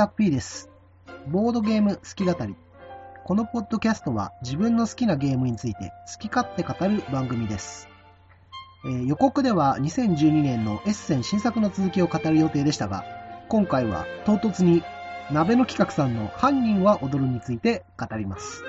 タッピーです。ボードゲーム好き語り。このポッドキャストは自分の好きなゲームについて好き勝手語る番組です。えー予告では2012年のエッセン新作の続きを語る予定でしたが、今回は唐突に鍋の企画さんの犯人は踊るについて語ります。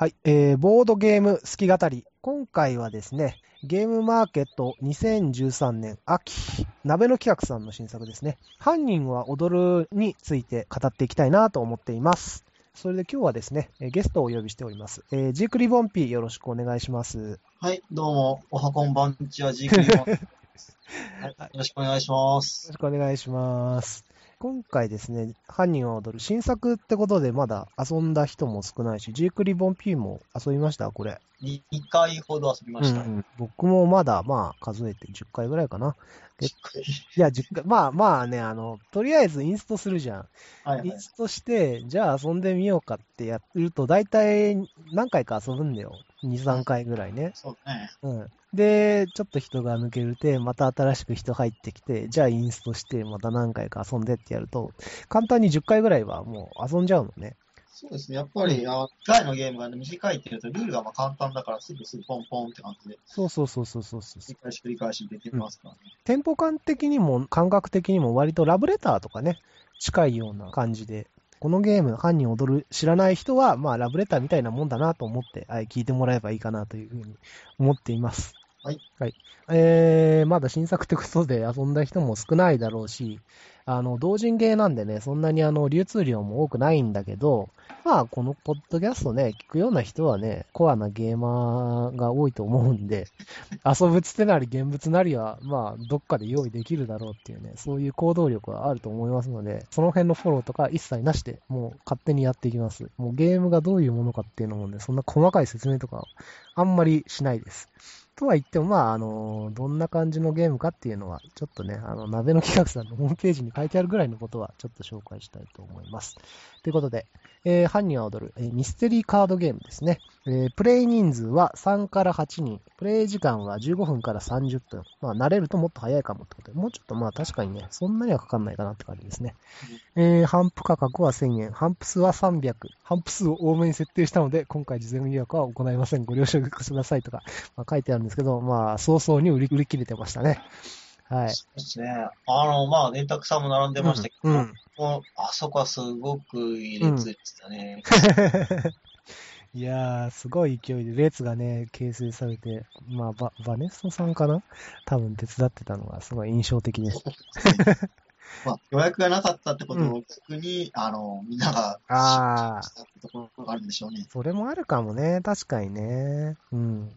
はい、えー、ボードゲーム好き語り。今回はですね、ゲームマーケット2013年秋、鍋の企画さんの新作ですね。犯人は踊るについて語っていきたいなと思っています。それで今日はですね、えーゲストをお呼びしております。えージークリボンピーよろしくお願いします。はい、どうも、おはこんばんちは、ジークリボンです。はい、よろしくお願いしまよすろ。しくお願いします。今回ですね、犯人は踊る新作ってことでまだ遊んだ人も少ないし、ジークリボン P も遊びました？これ。2回ほど遊びました。うんうん僕もまだまあ数えて10回ぐらいかな。いや、10回、まあまあね、あの、とりあえずインストするじゃん。はいはいイン。ストして、じゃあ遊んでみようかってやると、大体何回か遊ぶんだよ。2、3回ぐらいね。そうね。うん。で、ちょっと人が抜けるて、また新しく人入ってきて、じゃあインストして、また何回か遊んでってやると、簡単に10回ぐらいはもう遊んじゃうのね。そうですね。やっぱり、あ機械のゲームが、ね、短いっていうと、ルールがまあ簡単だから、すぐすぐポンポンって感じで、そうそうそうそうそうそう繰り返し繰り返し出てますからね。テンポ感的にも感覚的にも割とラブレターとかね、近いような感じで、このゲーム、犯人踊る知らない人は、まあラブレターみたいなもんだなと思って、はい、聞いてもらえばいいかなというふうに思っています。はい。はい。えー、まだ新作ってことで遊んだ人も少ないだろうし、あの、同人ゲーなんでね、そんなにあの、流通量も多くないんだけど、まあ、このポッドキャストね、聞くような人はね、コアなゲーマーが多いと思うんで、遊ぶつてなり現物なりは、まあ、どっかで用意できるだろうっていうね、そういう行動力はあると思いますので、その辺のフォローとか一切なしで、もう勝手にやっていきます。もうゲームがどういうものかっていうのもね、そんな細かい説明とかあんまりしないです。とは言っても、まあ、あの、どんな感じのゲームかっていうのは、ちょっとね、あの、鍋の企画さんのホームページに書いてあるぐらいのことは、ちょっと紹介したいと思います。ということで、えー犯人は踊る、えーミステリーカードゲームですね。えープレイ人数は3から8人。プレイ時間は15分から30分。まあ、慣れるともっと早いかもってことで、もうちょっとまあ確かにね、そんなにはかかんないかなって感じですね。えー、販布価格は1000円。販布数は300。販布数を多めに設定したので、今回事前予約は行いません。ご了承くださいとか、まあ、書いてあるんですけど、まあ、早々に売り売り切れてましたね。はい。そうですね。あの、まあ、電卓さんも並んでましたけど、うんうんもうあそこはすごくいい列でしたね。いやー、すごい勢いで列がね、形成されて、まあ、ババネストさんかな？多分手伝ってたのがすごい印象的です。まあ、予約がなかったってことを逆に、あの、みんなが、あーしたってところがあるんでしょうね。それもあるかもね、確かにね。うん。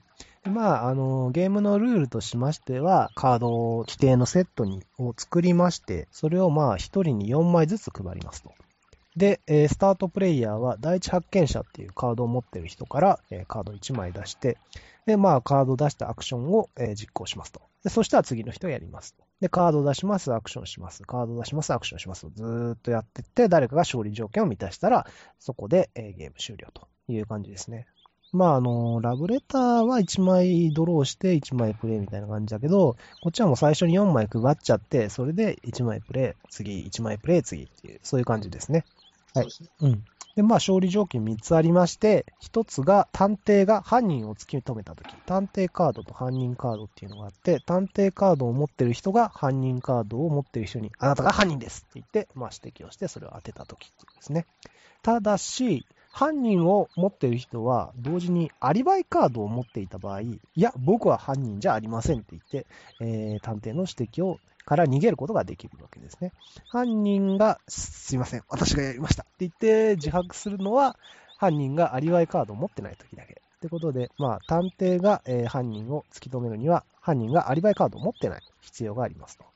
まあ、あの、ゲームのルールとしましては、カードを規定のセットにを作りまして、それをまあ、一人に4枚ずつ配りますと。で、えースタートプレイヤーは第一発見者っていうカードを持ってる人から、えーカード1枚出して、で、まあ、カード出したアクションを、えー実行しますと。で、そしたら次の人やりますと。で、カード出します、アクションします。カード出します、アクションします。ずーっとやってって、誰かが勝利条件を満たしたら、そこで、えーゲーム終了という感じですね。まあ、あの、ラブレターは1枚ドローして1枚プレイみたいな感じだけど、こっちはもう最初に4枚配っちゃって、それで1枚プレイ、次1枚プレイ、次っていう、そういう感じですね。はいそうん。で、まあ、勝利条件3つありまして、1つが探偵が犯人を突き止めたとき、探偵カードと犯人カードっていうのがあって、探偵カードを持ってる人が犯人カードを持ってる人に、あなたが犯人ですって言って、まあ、指摘をして、それを当てたときっていうことですね。ただし、犯人を持っている人は、同時にアリバイカードを持っていた場合、いや、僕は犯人じゃありませんって言って、えー探偵の指摘をから逃げることができるわけですね。犯人が、すいません、私がやりましたって言って自白するのは、犯人がアリバイカードを持ってない時だけ。ってことで、まあ、探偵が、えー犯人を突き止めるには、犯人がアリバイカードを持ってない必要がありますと。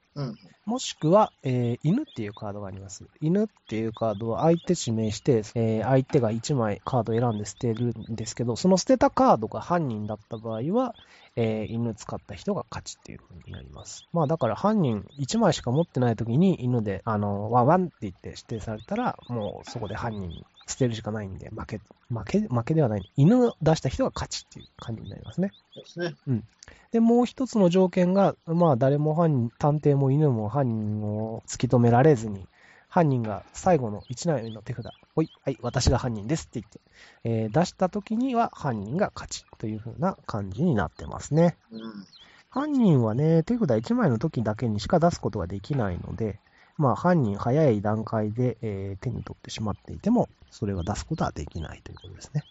もしくは、えー犬っていうカードがあります。犬っていうカードを相手指名して、えー相手が1枚カード選んで捨てるんですけど、その捨てたカードが犯人だった場合は、えー犬使った人が勝ちっていう風になります。まあだから犯人1枚しか持ってない時に犬で、あの、ワンワンって言って指定されたら、もうそこで犯人捨てるしかないんで、負け、負け、負けではない。犬を出した人が勝ちっていう感じになりますね。ですね。で、もう一つの条件が、まあ誰も犯人、探偵も犬も犯人を突き止められずに、犯人が最後の1枚の手札、ほい、はい、私が犯人ですって言って、えー出した時には犯人が勝ちという風な感じになってますね。うん。犯人はね、手札1枚の時だけにしか出すことができないので、まあ犯人早い段階で、えー手に取ってしまっていても、それは出すことはできないということですね。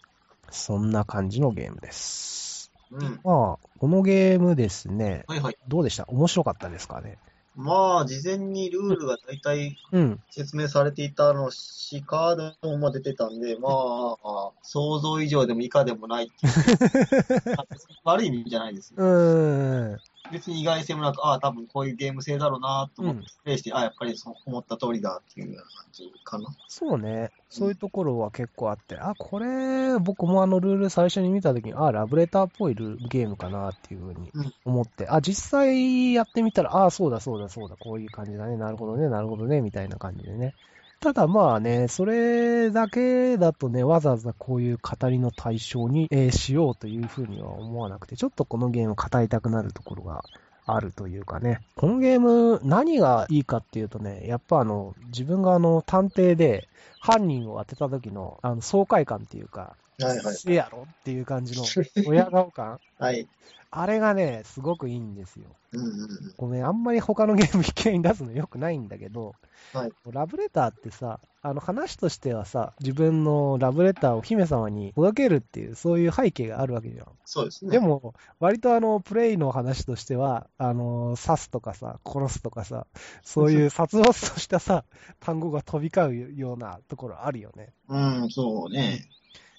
そんな感じのゲームです。うん。まあ、このゲームですね、はいはい。どうでした？面白かったですかね？まあ、事前にルールが大体うん。説明されていたのし、カードもまあ出てたんで、まあ、想像以上でも以下でもないっていう。悪い意味じゃないですよ。うーん。別に意外性もなく、ああ、多分こういうゲーム性だろうなと思ってうん、プレイして、ああ、やっぱりそう思った通りだっていうような感じかな。そうね。そういうところは結構あって、あ、これ、僕もあのルール最初に見たときに、あ、ラブレターっぽいルーゲームかなっていうふうにうん思って、あ、実際やってみたら、あ、そうだそうだそうだ、こういう感じだね、なるほどね、なるほどね、みたいな感じでね。ただまあね、それだけだとね、わざわざこういう語りの対象に、えーしようというふうには思わなくて、ちょっとこのゲーム語りたくなるところがあるというかね。このゲーム、何がいいかっていうとね、やっぱあの、自分があの、探偵で犯人を当てた時の、あの、爽快感っていうか、はいはい。せやろっていう感じの、親顔感 はい。あれがね、すごくいいんですよ。うんうんうん。ごめん、あんまり他のゲーム引き合いに出すの良くないんだけど、はいラブレターってさ、あの話としてはさ、自分のラブレターを姫様に届けるっていう、そういう背景があるわけじゃん。そうですね。で、も、割とあの、プレイの話としては、あの、刺すとかさ、殺すとかさ、そういう 殺伐としたさ、単語が飛び交うようなところあるよね。うん、そうね。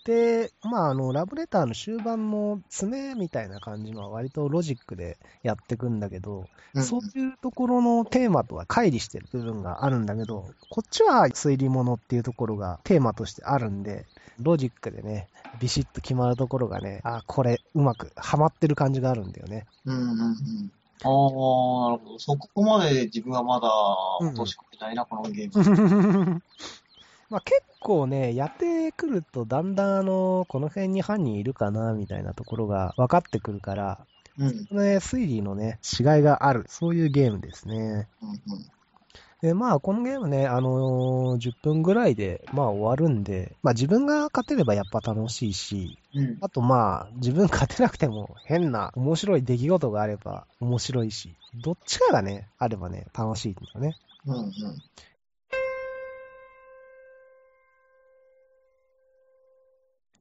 で、まあ、あの、ラブレターの終盤の詰めみたいな感じのは割とロジックでやってくんだけど、うんそういうところのテーマとは乖離してる部分があるんだけど、こっちは推理物っていうところがテーマとしてあるんで、ロジックでね、ビシッと決まるところがね、あ、これうまくハマってる感じがあるんだよね。うんうんうん。ああ、なるほど。そこまで自分はまだ落とし込めないな、このゲーム。まあ結構ね、やってくるとだんだんあの、この辺に犯人いるかな、みたいなところが分かってくるから、うん。ね、推理のね、違いがある、そういうゲームですね。うんうん。で、まあ、このゲームね、あのー10分ぐらいで、まあ終わるんで、まあ自分が勝てればやっぱ楽しいし、うん。あとまあ、自分勝てなくても変な面白い出来事があれば面白いし、どっちかがね、あればね、楽しいんだよね。うんうん。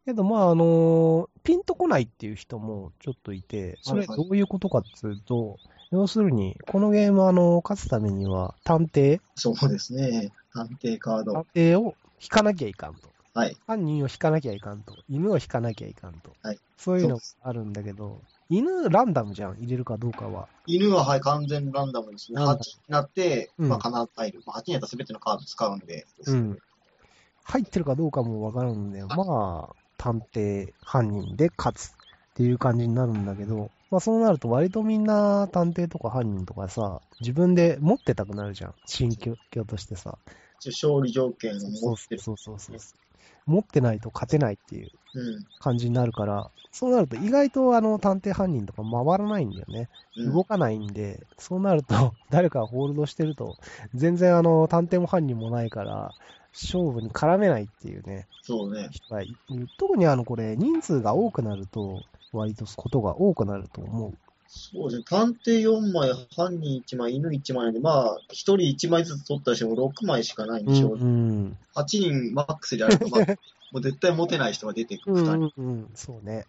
けどまあ、あのーピンとこないっていう人もちょっといて、それどういうことかっていうと、要するに、このゲームあの、勝つためには探偵、そうですね。探偵カード探。偵を引かなきゃいかんと。はい。犯人を引かなきゃいかんと。犬を引かなきゃいかんと。はいそういうのがあるんだけど、犬ランダムじゃん、入れるかどうかは。犬は、はい、完全ランダムですね。ランダム8になって、うんまあ、必ず入る。まあ、8になったら全てのカード使うんで。うん。入ってるかどうかもわからんんだよ。まあ、探偵、犯人で勝つっていう感じになるんだけど、まあそうなると割とみんな探偵とか犯人とかさ、自分で持ってたくなるじゃん。心境としてさ。勝利条件をそう持ってる。そうそうそう。持ってないと勝てないっていううん。感じになるから、そうなると意外とあの探偵犯人とか回らないんだよね。うん動かないんで、そうなると、誰かがホールドしてると、全然あの、探偵も犯人もないから、勝負に絡めないっていうね、そうね。人がいる。特にあの、これ、人数が多くなると、割とことが多くなると思う。そうですね。探偵4枚、犯人1枚、犬1枚なんで、まあ、1人1枚ずつ取ったりしても6枚しかないんでしょう。うん。8人マックスであれば、まあ、もう絶対持てない人が出てくる。2うん、人。うん、うん、そうね。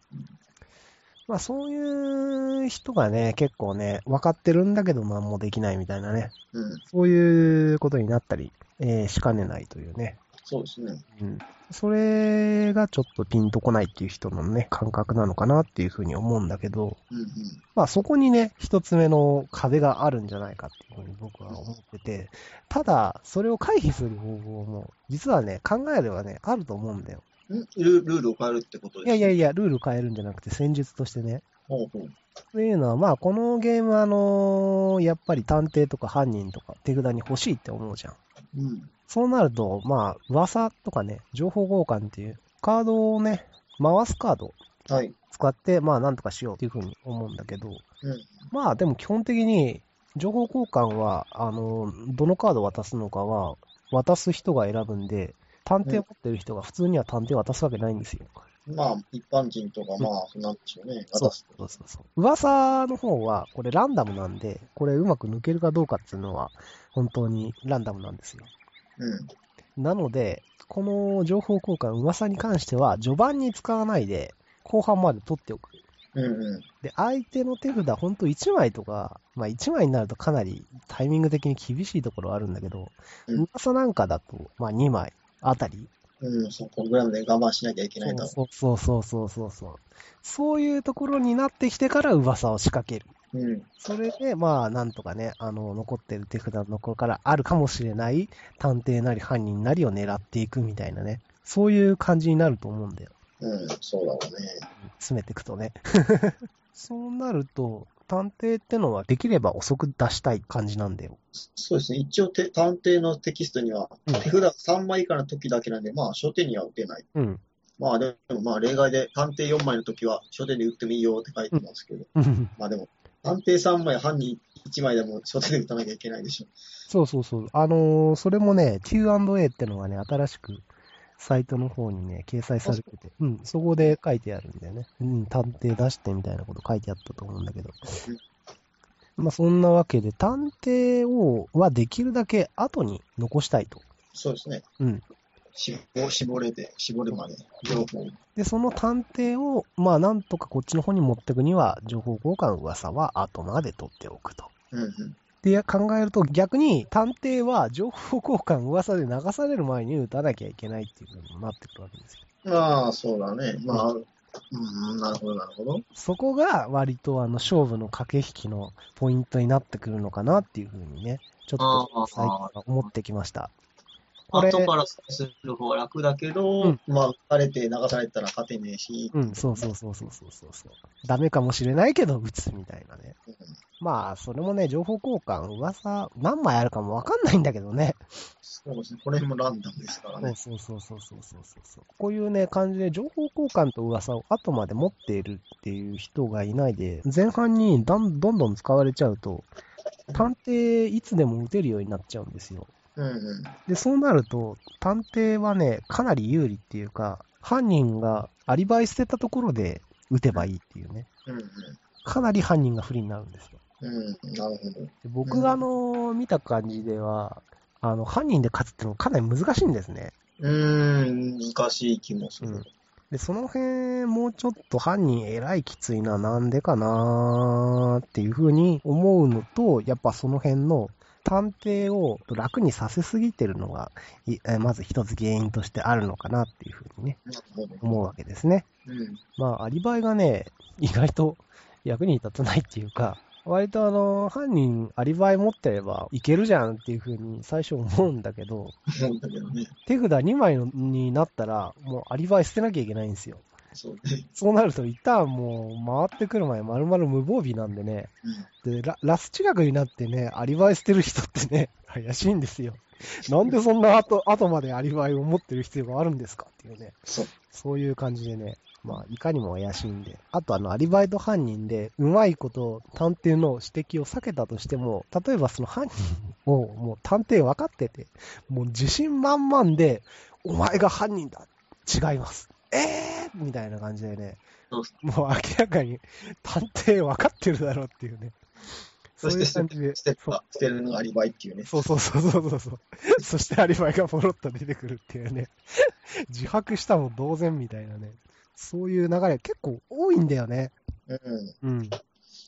まあ、そういう人がね、結構ね、分かってるんだけど何もできないみたいなね、うん。そういうことになったり、えーしかねないというね。そうですね。うん。それがちょっとピンとこないっていう人のね、感覚なのかなっていうふうに思うんだけど、うんうん。まあそこにね、一つ目の壁があるんじゃないかっていうふうに僕は思ってて、ただ、それを回避する方法も、実はね、考えればね、あると思うんだよ。ん？ルルールを変えるってことですいやいやいや、ルール変えるんじゃなくて戦術としてね、ほうほう。というのは、まあ、このゲーム、あのやっぱり探偵とか犯人とか手札に欲しいって思うじゃん。うん。そうなると、まあ、噂とかね、情報交換っていう、カードをね、回すカードはい。使って、まあ、なんとかしようっていうふうに思うんだけど、うん。まあ、でも基本的に、情報交換は、あの、どのカードを渡すのかは、渡す人が選ぶんで、探偵を持ってる人が普通には探偵を渡すわけないんですよ。まあ、一般人とか、まあ、なんでしょうね。そう。そうそうそう。噂の方は、これランダムなんで、これうまく抜けるかどうかっていうのは、本当にランダムなんですよ。うん。なので、この情報交換、噂に関しては、序盤に使わないで、後半まで取っておく。うんうん。で、相手の手札、ほんと1枚とか、まあ1枚になるとかなりタイミング的に厳しいところはあるんだけど、うん噂なんかだと、まあ2枚あたり。うん、そこぐらいまで我慢しなきゃいけないだろそうそうそうそうそうそう。そういうところになってきてから噂を仕掛ける。う。うん。それで、まあ、なんとかね、あの、残ってる手札のところからあるかもしれない探偵なり犯人なりを狙っていくみたいなね。そういう感じになると思うんだよ。うん、そうだろうね。詰めていくとね。そうなると、探偵ってのはできれば遅く出したい感じなんだよ。そうですね。一応て、探偵のテキストには、うん手札3枚以下の時だけなんで、まあ、初手には打てない。うん。まあ、でも、まあ、例外で、探偵4枚の時は、初手で打ってもいいよって書いてますけど、うんまあでも、探偵3枚、犯人1枚でも初手で打たなきゃいけないでしょ。そうそうそう。あのーそれもね、Q&A ってのがね、新しくサイトの方にね、掲載されてて、うん、そこで書いてあるんだよね。うん、探偵出してみたいなこと書いてあったと思うんだけど。まあそんなわけで、探偵を、はできるだけ後に残したいと。そうですね。うん。絞絞れて、絞るまで、情報を。で、その探偵を、まあなんとかこっちの方に持っていくには、情報交換噂は後まで取っておくと。うんうん。で考えると逆に探偵は情報交換噂で流される前に打たなきゃいけないっていうふうになってくるわけですよ。まあ、そうだね。まあ、うん、なるほど、なるほど。そこが割とあの勝負の駆け引きのポイントになってくるのかなっていうふうにね、ちょっと最近は思ってきました。後からする方が楽だけど、うんまあ、打たれて流されたら勝てねえし、うん、そうそうそうそうそうそうそう。ダメかもしれないけど打つみたいなね。うんまあ、それもね、情報交換、噂、何枚あるかもわかんないんだけどね。そうですね。これもランダムですからそうね。そうそうそうそうそうそう。こういうね、感じで情報交換と噂を後まで持っているっていう人がいないで、前半にどんどんどん使われちゃうと、探偵いつでも撃てるようになっちゃうんですよ。うんうん。で、そうなると、探偵はね、かなり有利っていうか、犯人がアリバイ捨てたところで撃てばいいっていうね、うんかなり犯人が不利になるんですよ。なるほど。で僕があの、見た感じでは、あの、犯人で勝つってのはかなり難しいんですね。うーん、難しい気もする。うんで、その辺、もうちょっと犯人偉いきついな、なんでかなっていうふうに思うのと、やっぱその辺の探偵を楽にさせすぎてるのが、まず一つ原因としてあるのかなっていうふうにね。思うわけですね。うん。まあ、アリバイがね、意外と役に立たないっていうか、割とあの、犯人アリバイ持ってればいけるじゃんっていうふうに最初思うんだけど。手札2枚のになったら、もうアリバイ捨てなきゃいけないんですよ。そうね。そうなると、一旦もう回ってくる前、丸々無防備なんでね、でララス近くになってね、アリバイ捨てる人ってね、怪しいんですよ。なんでそんな後後までアリバイを持ってる必要があるんですかっていうね、そう。そういう感じでね、まあ、いかにも怪しいんで、あとあの、アリバイと犯人で、うまいこと探偵の指摘を避けたとしても、例えばその犯人をもう探偵分かってて、もう自信満々で、お前が犯人だ違います。えーみたいな感じでね、もう明らかに探偵分かってるだろうっていうね。そしてそういう感じで捨てた捨てるのがアリバイっていうね。そうそうそうそうそうそう。そしてアリバイがポロッと出てくるっていうね。自白したも同然みたいなね。そういう流れ結構多いんだよね。うん。うん。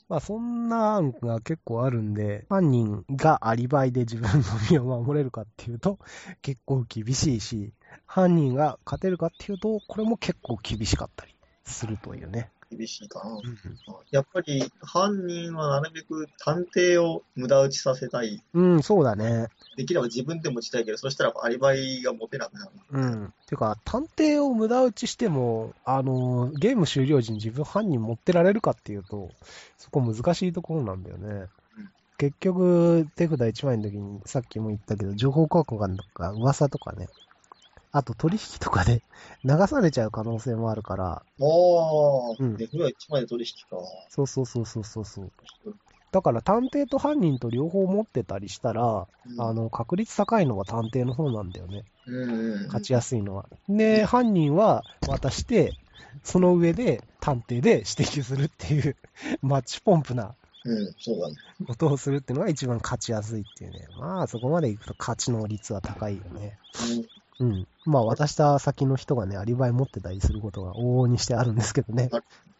まあそんな案が結構あるんで、犯人がアリバイで自分の身を守れるかっていうと結構厳しいし、犯人が勝てるかっていうと、これも結構厳しかったりするというね。厳しいかな。うんやっぱり犯人はなるべく探偵を無駄打ちさせたい。うん、そうだね。できれば自分で持ちたいけど、そしたらアリバイが持てなくなる。うん。てか、探偵を無駄打ちしても、あの、ゲーム終了時に自分犯人持ってられるかっていうと、そこ難しいところなんだよね。うん結局、手札1枚の時に、さっきも言ったけど、情報交換とか噂とかね、あと取引とかで 流されちゃう可能性もあるから、おー、うんで、フラ1枚で取引か。そうそうそうそうそうそう。だから探偵と犯人と両方持ってたりしたら、うんあの、確率高いのは探偵の方なんだよね。うんうん。勝ちやすいのは。で、犯人は渡して、その上で探偵で指摘するっていう、マッチポンプなうん、そうだね。ことをするっていうのが一番勝ちやすいっていうね。まあ、そこまでいくと勝ちの率は高いよね。うん。まあ、渡した先の人がね、アリバイ持ってたりすることが往々にしてあるんですけどね。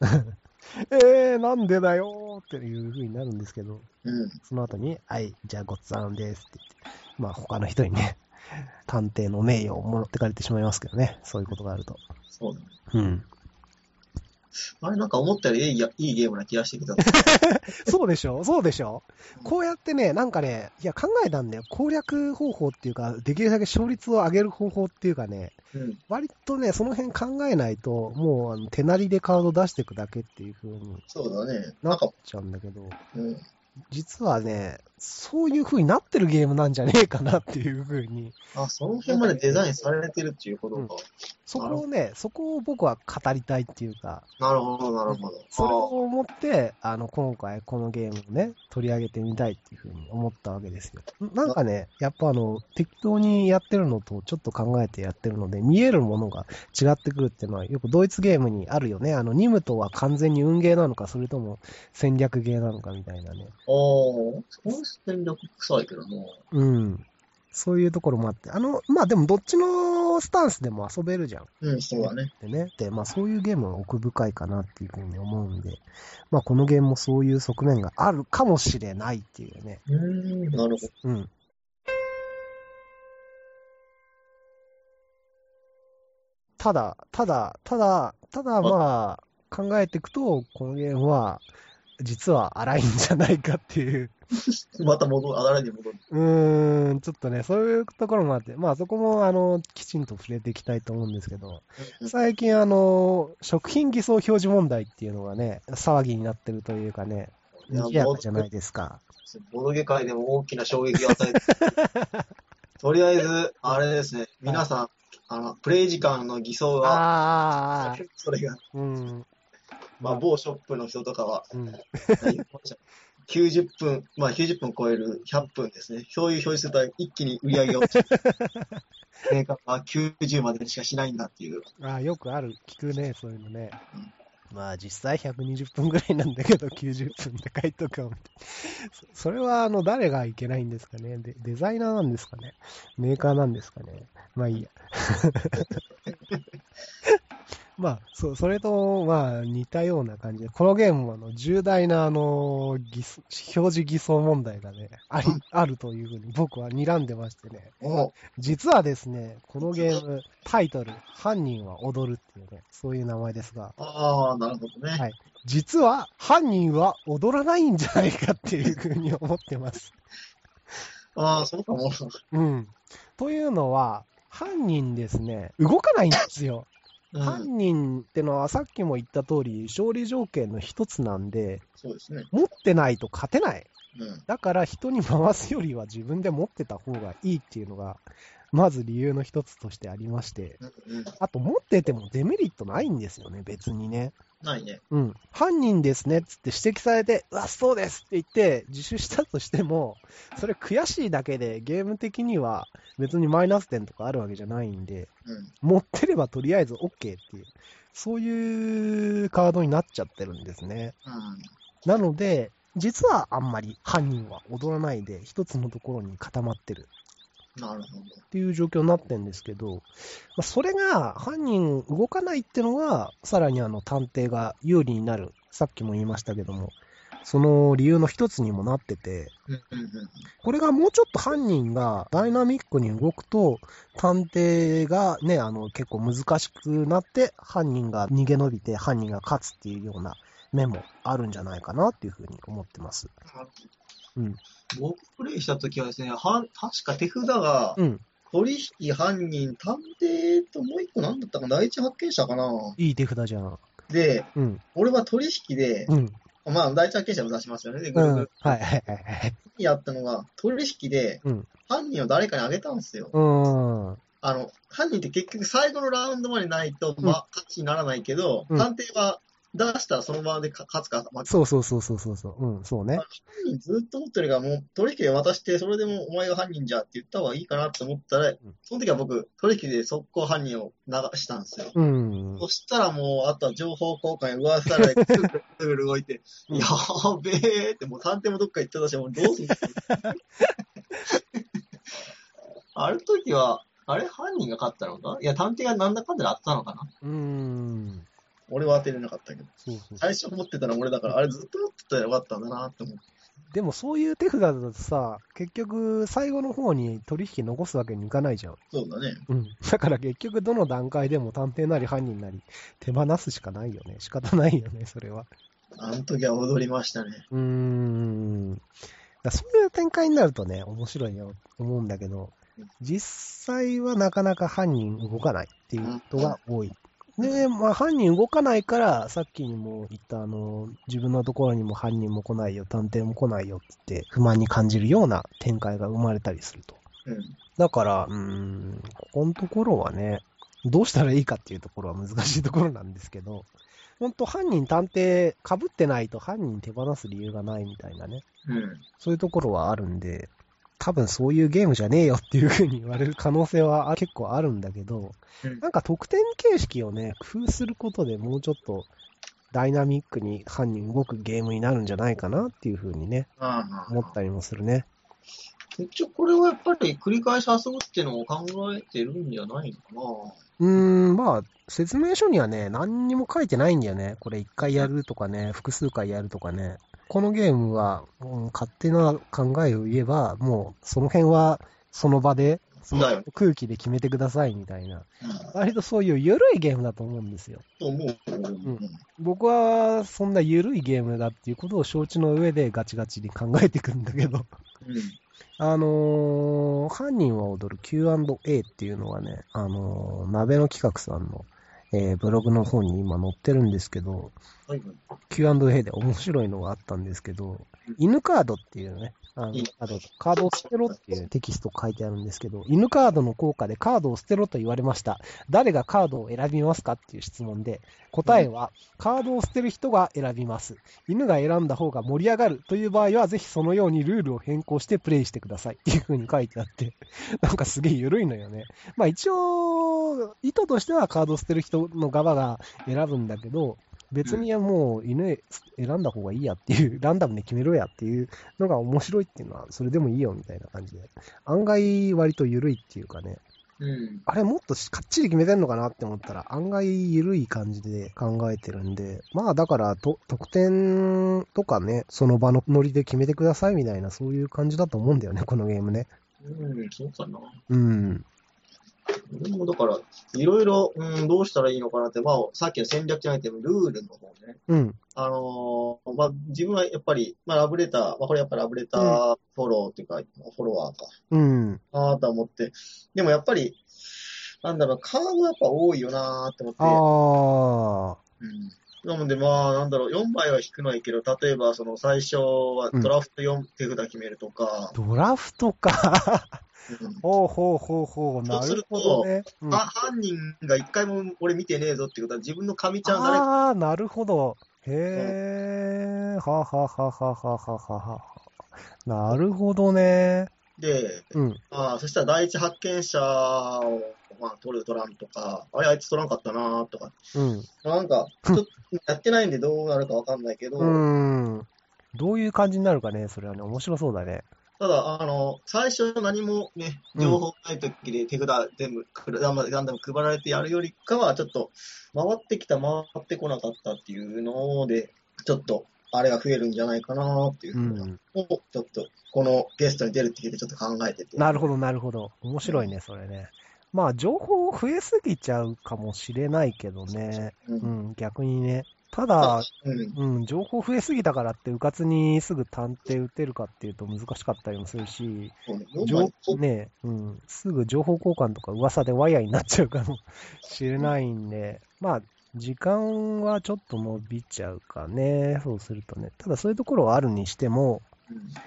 えー、なんでだよーっていう風になるんですけど、うん。うん。その後に、はい、じゃあごっつぁんですって言って、まあ、他の人にね、探偵の名誉を持ってかれてしまいますけどね。そういうことがあると。そうだね。うん。あれ、なんか思ったよりいいやいいゲームな気がしてきた。そうでしょそうでしょこうやってね、なんかね、いや考えたんだよ。攻略方法っていうか、できるだけ勝率を上げる方法っていうかね、うん。割とね、その辺考えないと、もうあの手なりでカード出していくだけっていう風にそうだね。なっちゃうんだけど、うん。実はね、そういう風になってるゲームなんじゃねえかなっていう風に、あ、その辺までデザインされてるっていうことか。そこをね、そこを僕は語りたいっていうか、なるほど、なるほど。それを思って、あの、今回このゲームをね、取り上げてみたいっていうふうに思ったわけですよ。なんかね、やっぱあの、適当にやってるのとちょっと考えてやってるので、見えるものが違ってくるっていうのは、よくドイツゲームにあるよね。あの、ニムトは完全に運ゲーなのか、それとも戦略ゲーなのかみたいなね。おー、その戦略臭いけどな。うん。そういうところもあって。あの、まあでもどっちのスタンスでも遊べるじゃん。うん、そうだね。でね。で、まあそういうゲームは奥深いかなっていうふうに思うんで、まあこのゲームもそういう側面があるかもしれないっていうね。うーん、なるほど。うん。ただ、ただ、ただ、ただまあ、考えていくと、このゲームは、実は荒いんじゃないかっていう。また戻る、あだれに戻る。うーん、ちょっとね、そういうところもあって、まあそこも、あの、きちんと触れていきたいと思うんですけど、うん最近、あの、食品偽装表示問題っていうのがね、騒ぎになってるというかね、賑やかじゃないですか。ボドゲ界でも大きな衝撃を与えて、とりあえず、あれですね、皆さん、あの、プレイ時間の偽装が、それが、うん、まあ、某ショップの人とかは、うん。90分、まあ90分超える100分ですね。そういう表示すると一気に売り上げが落ちる。メーカーは90までしかしないんだっていう。ああ、よくある、聞くね、そういうのね。まあ実際120分ぐらいなんだけど、90分って書いとくかも。そそれは、あの、誰がいけないんですかねデデザイナーなんですかねメーカーなんですかねまあいいや。まあ、そう、それと、まあ、似たような感じで、このゲームも、あの、重大な、あの、偽装表示偽装問題がね、あり、あるというふうに僕は睨んでましてね。お実はですね、このゲーム、タイトル、犯人は踊るっていうね、そういう名前ですが、ああ、なるほどね。はい実は犯人は踊らないんじゃないかっていうふうに思ってます。ああ、そうかも。うん。というのは、犯人ですね、動かないんですよ。うん、犯人ってのはさっきも言った通り、勝利条件の一つなんで、そうですね。持ってないと勝てない。うん。だから人に回すよりは自分で持ってた方がいいっていうのが、まず理由の一つとしてありまして。あと持っててもデメリットないんですよね、別にね。ないね。うん。犯人ですねっつって指摘されて、うわ、そうですって言って自首したとしても、それ悔しいだけでゲーム的には別にマイナス点とかあるわけじゃないんで、うん。持ってればとりあえず OK っていう、そういうカードになっちゃってるんですね。うん。なので、実はあんまり犯人は踊らないで、一つのところに固まってるなるほど。っていう状況になってるんですけど、まあそれが犯人動かないっていうのが、さらにあの探偵が有利になる。さっきも言いましたけども、その理由の一つにもなってて。これがもうちょっと犯人がダイナミックに動くと、探偵がね、あの、結構難しくなって、犯人が逃げ延びて犯人が勝つっていうような面もあるんじゃないかなっていうふうに思ってます。うん。僕プレイした時はですね、は確か手札が、うん。取引、犯人、探偵ともう一個何だったかな第一発見者かないい手札じゃん。で、うん。俺は取引で、うん。まあ、第一発見者も出しますよね。で、ぐうん。るぐるはいはいはいはい。やったのが、取引でうん、犯人を誰かにあげたんですよ。うん。あの、犯人って結局最後のラウンドまでないと、まあ、勝ちにならないけど、うん探偵は出したらその場でか勝つか、まあ、そうそうそうそうそうそう。うん、そうね。犯人ずっと持ってるから、もう取引で渡して、それでもお前が犯人じゃって言った方がいいかなって思ったら、その時は僕、取引で速攻犯人を流したんですよ。うん。そしたらもう、あとは情報交換や噂でぐるぐるぐる動いて、うんやーべえって、もう探偵もどっか行ってたし、もうどうすんのある時は、あれ犯人が勝ったのかいや、探偵がなんだかんだで当てたのかなうん。俺は当てれなかったけど。そうそう最初持ってたの俺だから、あれずっと持ってたらよかったんだなって思って。でもそういう手札だとさ、結局最後の方に取引残すわけにいかないじゃん。そうだね。うん。だから結局どの段階でも探偵なり犯人なり手放すしかないよね。仕方ないよね、それは。あの時は踊りましたね。うーん。だそういう展開になるとね、面白いよ、思うんだけど、実際はなかなか犯人動かないっていう人が多い。で、まあ犯人動かないから、さっきにも言ったあの、自分のところにも犯人も来ないよ、探偵も来ないよって不満に感じるような展開が生まれたりすると。うん。だから、うーん、ここのところはね、どうしたらいいかっていうところは難しいところなんですけど、本当犯人探偵被ってないと犯人手放す理由がないみたいなね、うん。そういうところはあるんで、多分そういうゲームじゃねえよっていう風に言われる可能性は結構あるんだけど、うんなんか得点形式をね、工夫することでもうちょっとダイナミックに犯人動くゲームになるんじゃないかなっていう風にね、思ったりもするね。一応これはやっぱり繰り返し遊ぶっていうのを考えてるんじゃないのかうーん、まあ、説明書にはね、何にも書いてないんだよね。これ一回やるとかね、複数回やるとかね。このゲームは、うん勝手な考えを言えば、もう、その辺は、その場で、その空気で決めてくださいみたいな。割とそういう緩いゲームだと思うんですよ。うん。僕は、そんな緩いゲームだっていうことを承知の上でガチガチに考えていくんだけど。うん。あのー犯人は踊る Q&A っていうのはね、あのー鍋の企画さんの、えーブログの方に今載ってるんですけど、はい。Q&A で面白いのがあったんですけど、犬カードっていうね、あのカードカードを捨てろっていうテキスト書いてあるんですけど、犬カードの効果でカードを捨てろと言われました。誰がカードを選びますかっていう質問で、答えは、カードを捨てる人が選びます。犬が選んだ方が盛り上がるという場合は、ぜひそのようにルールを変更してプレイしてくださいっていう風に書いてあって、なんかすげえ緩いのよね。まあ一応、意図としてはカードを捨てる人の側が選ぶんだけど、別にもう犬選んだ方がいいやっていう、ランダムで決めろやっていうのが面白いっていうのは、それでもいいよみたいな感じで。案外割と緩いっていうかね、うん。あれもっとかっちり決めてんのかなって思ったら、案外緩い感じで考えてるんで、まあだからと、得点とかね、その場のノリで決めてくださいみたいな、そういう感じだと思うんだよね、このゲームね。うん、そうかな。うん。俺もだから、いろいろ、うん、どうしたらいいのかなって、まあ、さっきの戦略じゃなくても、ルールの方ね。うん。あのーまあ、自分はやっぱり、まあ、ラブレター、まあ、これやっぱラブレターフォローっていうか、フォロワーか、うん。なとは思って。でもやっぱり、なんだろう、カードやっぱ多いよなーって思って。ああ。うんなので、まあ、なんだろう、4枚は引くのはいいけど、例えば、その、最初はドラフト4手札決めるとか、ドラフトか。ほうほうほうほう、なるほど、ね。そうすると、うん、犯人が一回も俺見てねえぞってことは、自分の神ちゃんが。ああ、なるほど。へえ、はははははははなるほどね。で、うん、あそしたら第一発見者を、まあ、取る取らんとか、あれ、あいつ取らんかったなとか、うん、なんか、とやってないんでどうなるかわかんないけど、うん、どういう感じになるかね、それはね、面白そうだね。ただ、あの、最初何もね、情報ない時で手札全部くる、ランダム配られてやるよりかは、ちょっと、回ってきた、回ってこなかったっていうので、ちょっと、あれが増えるんじゃないかなっていううふうな、ん。をちょっと、このゲストに出るって聞いてちょっと考えてて。なるほど、なるほど。面白いね、それね。まあ、情報増えすぎちゃうかもしれないけどね。う。うんん、逆にね。ただ、うん。うん、情報増えすぎたからって、うかつにすぐ探偵打てるかっていうと難しかったりもするし、そうねうん、すぐ情報交換とか噂でワイヤーになっちゃうかもしれないんで、まあ、時間はちょっと伸びちゃうかね、そうするとね。ただそういうところはあるにしても、うん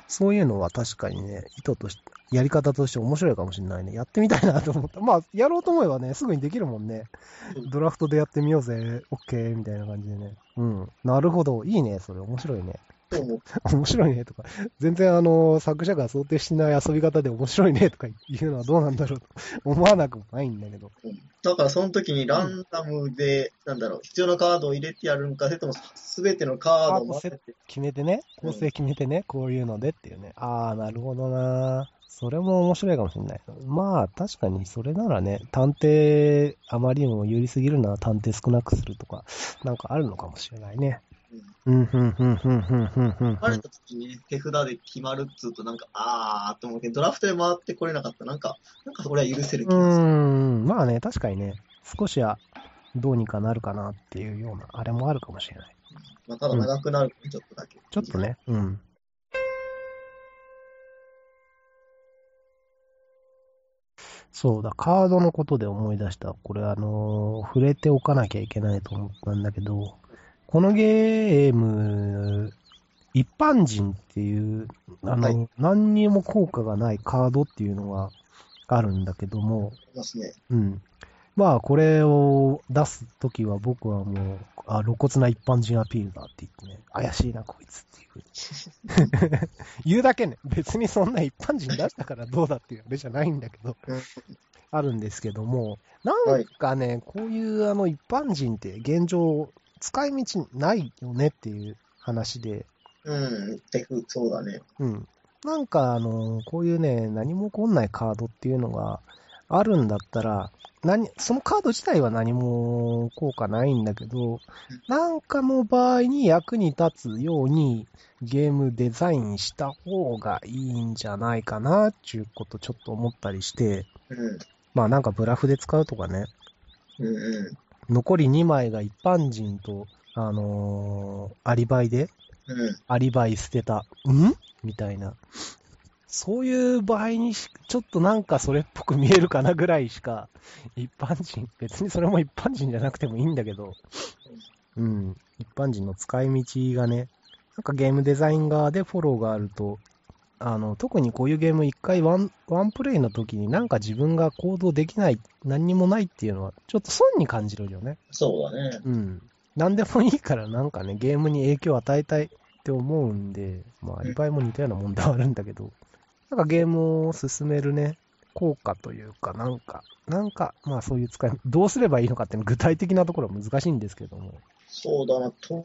そういうのは確かにね、意図として、やり方として面白いかもしれないね。やってみたいなと思った。まあ、やろうと思えばね、すぐにできるもんねうん。ドラフトでやってみようぜ、OK みたいな感じでね。うん。なるほど。いいね、それ。面白いね。そう思う 面白いねとか、全然あの、作者が想定してない遊び方で面白いねとか言うのはどうなんだろうと 思わなくもないんだけど。うんだからその時にランダムで、なんだろう、必要なカードを入れてやるんか、それともすべてのカードを決めてね、構成決めてね、こういうのでっていうね。ああ、なるほどな。それも面白いかもしれない。まあ、確かにそれならね、探偵、あまりにも有利すぎるなら探偵少なくするとか、なんかあるのかもしれないね。うん、ふん、ふん、ふん、ふん、ふん、ふん。生まれた時にね、手札で決まるっつうと、なんか、あーって思うけど、ドラフトで回ってこれなかった。なんか、なんか俺は許せる気うがする。ん、まあね、確かにね、少しはどうにかなるかなっていうような、あれもあるかもしれない。まあ、ただ長くなるちょっとだけ。ちょっと。ね、うん。そうだ、カードのことで思い出した。これあのー触れておかなきゃいけないと思ったんだけど、このゲーム、一般人っていう、あの、はい何にも効果がないカードっていうのがあるんだけども、ね。うん。まあ、これを出すときは僕はもう、あ、露骨な一般人アピールだって言ってね、怪しいな、こいつっていう。言うだけね、別にそんな一般人出したからどうだっていうあれじゃないんだけど、うんあるんですけども、なんかね、こういうあの一般人って現状、使い道ないよねっていう話で、うん、テク、そうだね。うん。なんか、あの、こういうね、何も起こんないカードっていうのがあるんだったら、何、そのカード自体は何も効果ないんだけど、なんかの場合に役に立つようにゲームデザインした方がいいんじゃないかなっていうことちょっと思ったりして、うん、まあなんかブラフで使うとかね、うん、う残り2枚が一般人と、あのーアリバイで、ん、うん。アリバイ捨てた。ん？みたいな。そういう場合にし、ちょっとなんかそれっぽく見えるかなぐらいしか、一般人、別にそれも一般人じゃなくてもいいんだけど、うん、一般人の使い道がね、なんかゲームデザイン側でフォローがあると、あの、特にこういうゲーム一回ワン、ワンプレイの時になんか自分が行動できない、何にもないっていうのは、ちょっと損に感じるよね。そうだね。うん。何でもいいからなんかね、ゲームに影響を与えたいって思うんで、まあ、アリバイも似たようなもんではあるんだけど、なんかゲームを進めるね、効果というか、なんか、なんか、まあそういう使い、どうすればいいのかっていうの具体的なところは難しいんですけども。そうだな。と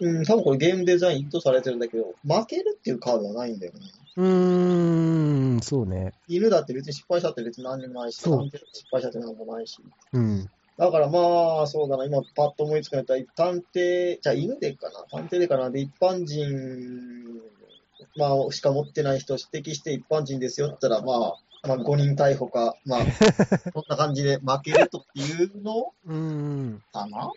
うん、多分これゲームデザイン意図されてるんだけど、負けるっていうカードはないんだよね。うーん、そうね。犬だって別に失敗したって別に何にもないし、そう失敗したって何もないし。うん。だからまあ、そうだな、今パッと思いつくのやったら、探偵、じゃあ犬でかな、探偵でかな、で、一般人、まあ、しか持ってない人を指摘して一般人ですよって言ったら、まあ、まあ、5人逮捕か、まあ、そんな感じで負けるというのうーん。かな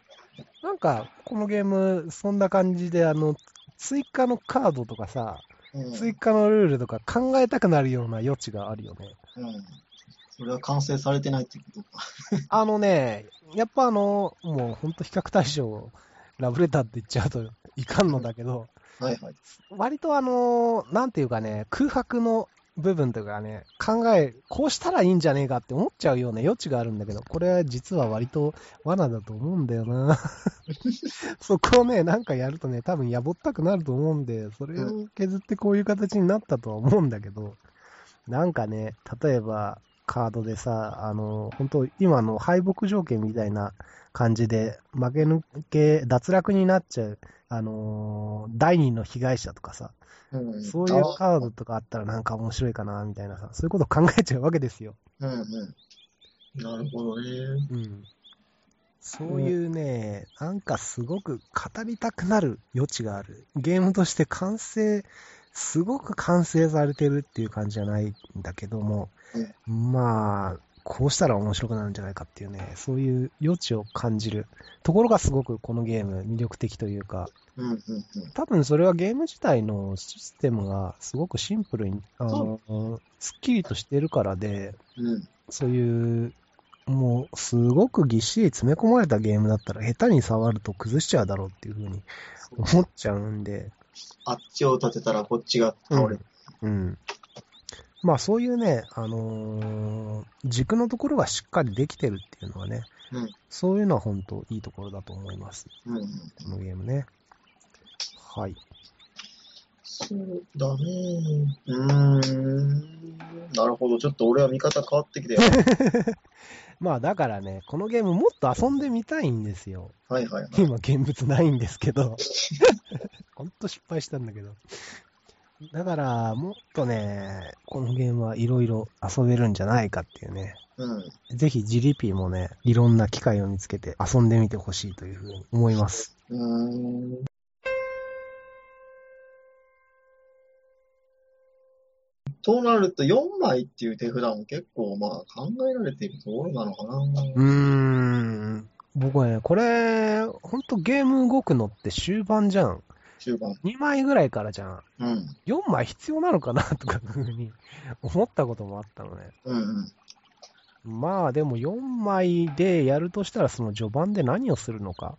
なんか、このゲーム、そんな感じで、あの、追加のカードとかさ、うん。追加のルールとか考えたくなるような余地があるよね。うん。それは完成されてないってことか。あのね、やっぱあの、もう本当比較対象、ラブレターって言っちゃうといかんのだけど、はいはい。割とあの、なんていうかね、空白の部分とかね、考え、こうしたらいいんじゃねえかって思っちゃうような余地があるんだけど、これ実は割と罠だと思うんだよな。そこをね、なんかやるとね、多分やぼったくなると思うんで、それを削ってこういう形になったとは思うんだけど、なんかね、例えばカードでさ、あの、本当今の敗北条件みたいな感じで、負け抜け、脱落になっちゃう、あのー第二の被害者とかさ、うん。そういうカードとかあったらなんか面白いかな、みたいなさ、そういうこと考えちゃうわけですよ。うんうん。なるほどね。うん。そういうね、なんかすごく語りたくなる余地がある。ゲームとして完成、すごく完成されてるっていう感じじゃないんだけども、まあ、こうしたら面白くなるんじゃないかっていうね、そういう余地を感じるところがすごくこのゲーム魅力的というか。多分それはゲーム自体のシステムがすごくシンプルに、あの、すっきりとしてるからで、うん。そういう、もう、すごくぎっしり詰め込まれたゲームだったら、下手に触ると崩しちゃうだろうっていうふうに思っちゃうんで、あっちを立てたらこっちが倒れる。うん。まあそういうね、あのー軸のところがしっかりできてるっていうのはね、うんそういうのは本当いいところだと思います。うんうん。このゲームね。はい。そうだね。うーん。なるほど。ちょっと俺は見方変わってきたよ。まあだからね、このゲームもっと遊んでみたいんですよ。はいはいはい。今現物ないんですけど。ほんと失敗したんだけど。だから、もっとね、このゲームはいろいろ遊べるんじゃないかっていうね。うん。ぜひジリピーもね、いろんな機会を見つけて遊んでみてほしいというふうに思います。うーん。となると4枚っていう手札も結構まあ考えられているところなのかな。うーん。僕はね、これ、ほんとゲーム動くのって終盤じゃん。中盤。2枚ぐらいからじゃん。うん。4枚必要なのかなとかふうに 思ったこともあったのね。うんうん。まあでも4枚でやるとしたらその序盤で何をするのか。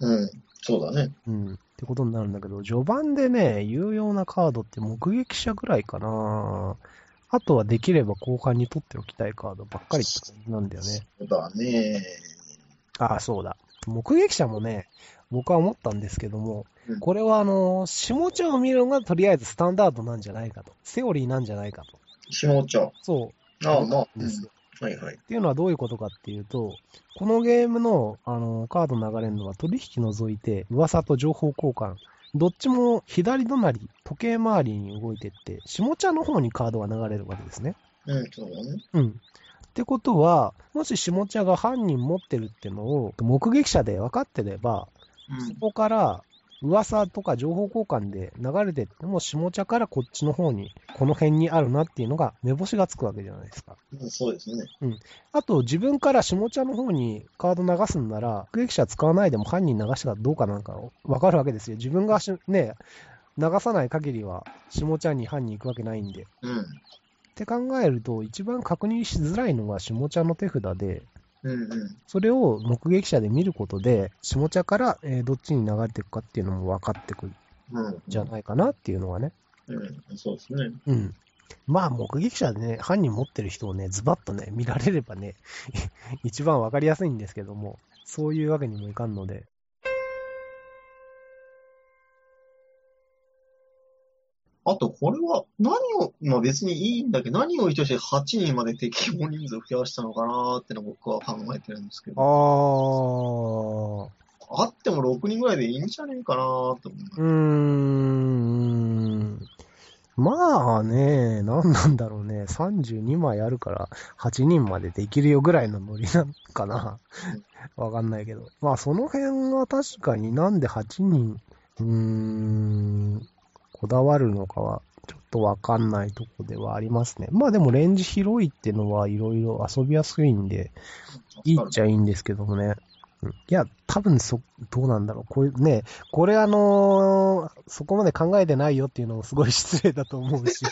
うん。そうだね。うん。ってことになるんだけど、序盤でね、有用なカードって目撃者ぐらいかな。あとはできれば後半に取っておきたいカードばっかりなんだよね。そうだね。ああ、そうだ。目撃者もね、僕は思ったんですけども、うんこれはあの、下茶を見るのがとりあえずスタンダードなんじゃないかと。セオリーなんじゃないかと。下茶。そう。ああ、まあ。んですよ。はいはい。っていうのはどういうことかっていうと、このゲームのあのカード流れるのは取引除いて、噂と情報交換、どっちも左隣、時計回りに動いてって、下茶の方にカードが流れるわけですね。うん、そうだね。うん。ってことは、もし下茶が犯人持ってるってのを目撃者で分かってれば、そこから噂とか情報交換で流れてっても、下茶からこっちの方に、この辺にあるなっていうのが目星がつくわけじゃないですか。うん。そうですね。あと、自分から下茶の方にカード流すんなら、目撃者使わないでも犯人流したかどうかなんかわかるわけですよ。自分がしね、流さない限りは下茶に犯人行くわけないんで。うん。って考えると、一番確認しづらいのが下茶の手札で、うんうん。それを目撃者で見ることで、下茶から、えーどっちに流れていくかっていうのも分かってくるんうん。じゃないかなっていうのはね。うん。そうですね。うん。まあ、目撃者でね、犯人持ってる人をね、ズバッとね、見られればね、一番わかりやすいんですけども、そういうわけにもいかんので。あと、これは何を、まあ別にいいんだけど、何を意図して8人まで適用人数増やしたのかなーってのを僕は考えてるんですけあど、ー、あっても6人ぐらいでいいんじゃねえかなーって思う。うーん。まあね、なんなんだろうね。32枚あるから8人までできるよぐらいのノリなのかな。わかんないけど。まあその辺は確かになんで8人、うーん、こだわるのかはちょっとわかんないとこではありますね。まあでもレンジ広いってのはいろいろ遊びやすいんで、いいっちゃいいんですけどもね。うんいや、多分そ、どうなんだろう。こういうね、これあのーそこまで考えてないよっていうのもすごい失礼だと思うし、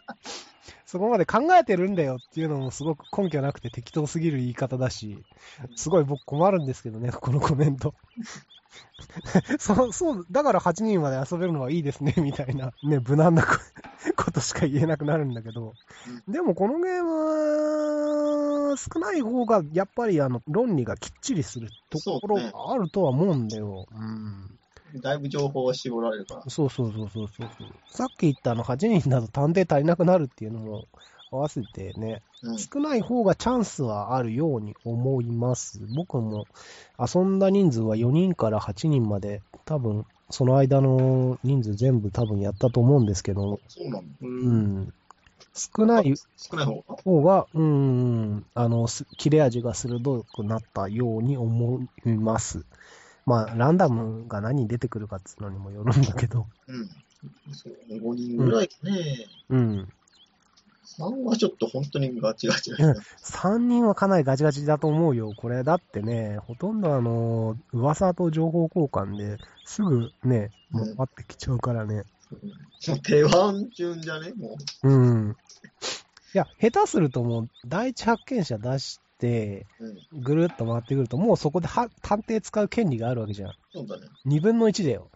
そこまで考えてるんだよっていうのもすごく根拠なくて適当すぎる言い方だし、すごい僕困るんですけどね、このコメント。そう、そう、だから8人まで遊べるのはいいですね、みたいな、ね、無難なこことしか言えなくなるんだけど、でもこのゲームは少ない方が、やっぱりあの、論理がきっちりするところがあるとは思うんだよ。うん。だいぶ情報が絞られるから。そうそうそうそうそうそう。さっき言ったあの8人だと探偵足りなくなるっていうのも合わせてね、うん。少ない方がチャンスはあるように思います。僕も遊んだ人数は4人から8人まで、多分その間の人数全部多分やったと思うんですけど、そうなの。う。うんん。少ない少ない方が？うん、あの、す切れ味が鋭くなったように思います。まあ、ランダムが何に出てくるかっていうのにもよるんだけど、うん。そうね、5人ぐらいかね。うん。3はちょっと本当にガチガチだうんね。3人はかなりガチガチだと思うよ。これ、だってね、ほとんどあの、噂と情報交換ですぐね、もう待ってきちゃうからね。もう定番順じゃね？もうん。いや、下手するともう、第一発見者出して。ぐるっと回ってくると、もうそこでは探偵使う権利があるわけじゃん。そうだね。2分の1だよ。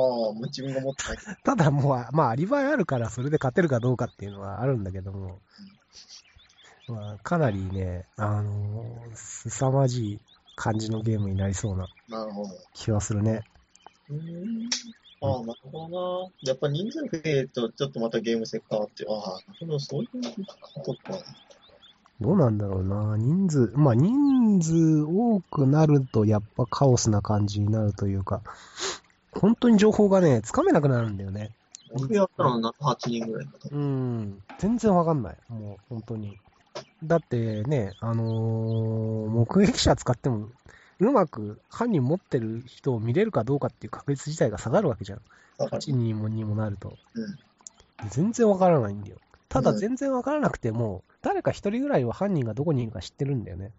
ああ、もう自分が持ってないけど。ただもう、まあ、アリバイあるから、それで勝てるかどうかっていうのはあるんだけども、まあ、かなりね、あのー凄まじい感じのゲームになりそうななるほど。気はするね。うーん。ああ、なるほどな。やっぱ人数増えると、ちょっとまたゲーム性変わって、ああ、なるほど、そういうことか。どうなんだろうな。人数、まあ人数多くなるとやっぱカオスな感じになるというか、本当に情報がね、つかめなくなるんだよね。僕やったの7、8人ぐらいかと。うん。全然わかんない。もう本当に。だってね、あのー目撃者使っても、うまく犯人持ってる人を見れるかどうかっていう確率自体が下がるわけじゃん。わかる8人もにもなると。うん全然わからないんだよ。ただうん全然わからなくても、誰か一人ぐらいは犯人がどこにいるか知ってるんだよね。